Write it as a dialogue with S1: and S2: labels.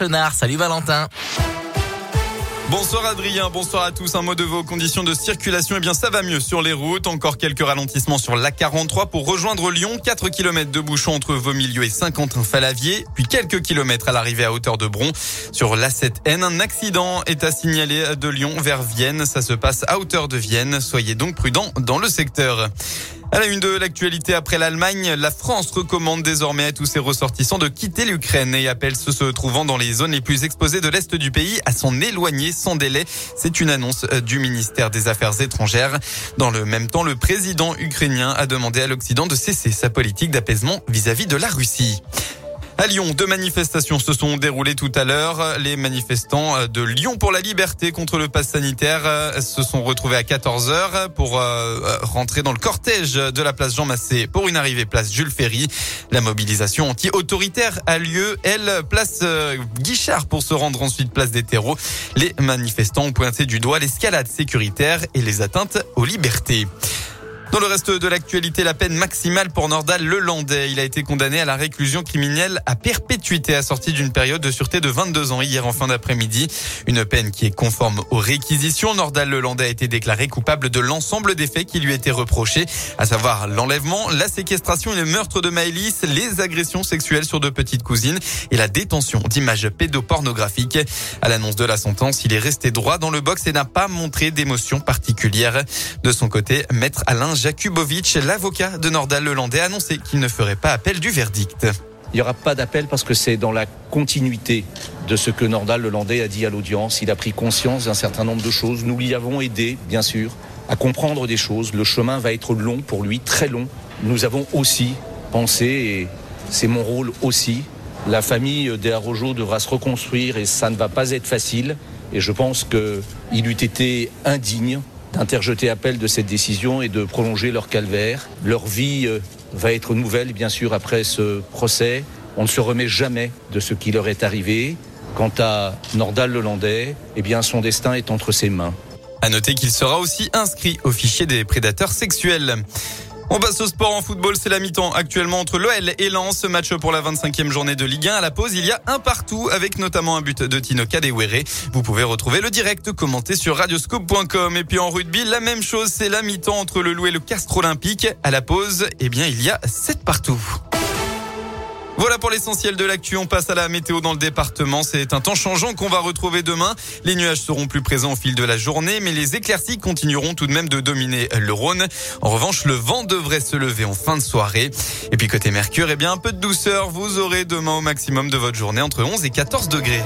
S1: Salut Valentin.
S2: Bonsoir Adrien, bonsoir à tous. Un mot de vos conditions de circulation. Eh bien, ça va mieux sur les routes. Encore quelques ralentissements sur l'A43 pour rejoindre Lyon. 4 km de bouchon entre Vaumilieu et Saint-Quentin-Falavier. Puis quelques kilomètres à l'arrivée à hauteur de Bron. Sur l'A7N, un accident est à signaler de Lyon vers Vienne. Ça se passe à hauteur de Vienne. Soyez donc prudents dans le secteur. À la une de l'actualité après l'Allemagne, la France recommande désormais à tous ses ressortissants de quitter l'Ukraine et appelle ceux se trouvant dans les zones les plus exposées de l'Est du pays à s'en éloigner sans délai. C'est une annonce du ministère des Affaires étrangères. Dans le même temps, le président ukrainien a demandé à l'Occident de cesser sa politique d'apaisement vis-à-vis de la Russie. À Lyon, deux manifestations se sont déroulées tout à l'heure. Les manifestants de Lyon pour la liberté contre le pass sanitaire euh, se sont retrouvés à 14 heures pour euh, rentrer dans le cortège de la place Jean Massé pour une arrivée place Jules Ferry. La mobilisation anti-autoritaire a lieu, elle, place euh, Guichard pour se rendre ensuite place des terreaux. Les manifestants ont pointé du doigt l'escalade sécuritaire et les atteintes aux libertés. Dans le reste de l'actualité, la peine maximale pour Nordal Lelandais. Il a été condamné à la réclusion criminelle à perpétuité assortie d'une période de sûreté de 22 ans hier en fin d'après-midi. Une peine qui est conforme aux réquisitions. Nordal Lelandais a été déclaré coupable de l'ensemble des faits qui lui étaient reprochés, à savoir l'enlèvement, la séquestration et le meurtre de Maëlys, les agressions sexuelles sur deux petites cousines et la détention d'images pédopornographiques. À l'annonce de la sentence, il est resté droit dans le box et n'a pas montré d'émotion particulière. De son côté, maître Alain Jakubovic, l'avocat de Nordal Lelandais, a annoncé qu'il ne ferait pas appel du verdict.
S3: Il n'y aura pas d'appel parce que c'est dans la continuité de ce que Nordal Lelandais a dit à l'audience. Il a pris conscience d'un certain nombre de choses. Nous l'y avons aidé, bien sûr, à comprendre des choses. Le chemin va être long pour lui, très long. Nous avons aussi pensé, et c'est mon rôle aussi, la famille des Arrojo devra se reconstruire et ça ne va pas être facile. Et je pense qu'il eût été indigne d'interjeter appel de cette décision et de prolonger leur calvaire. Leur vie euh, va être nouvelle, bien sûr, après ce procès. On ne se remet jamais de ce qui leur est arrivé. Quant à Nordal Lelandais, eh bien, son destin est entre ses mains.
S2: À noter qu'il sera aussi inscrit au fichier des prédateurs sexuels. On passe au sport en football, c'est la mi-temps actuellement entre l'OL et Lens. Match pour la 25e journée de Ligue 1. À la pause, il y a un partout avec notamment un but de Tino Kadewere. Vous pouvez retrouver le direct commenté sur radioscope.com. Et puis en rugby, la même chose, c'est la mi-temps entre le Loup et le Castre Olympique. À la pause, eh bien, il y a 7 partout. Voilà pour l'essentiel de l'actu. On passe à la météo dans le département. C'est un temps changeant qu'on va retrouver demain. Les nuages seront plus présents au fil de la journée, mais les éclaircies continueront tout de même de dominer le Rhône. En revanche, le vent devrait se lever en fin de soirée. Et puis côté Mercure, eh bien, un peu de douceur. Vous aurez demain au maximum de votre journée entre 11 et 14 degrés.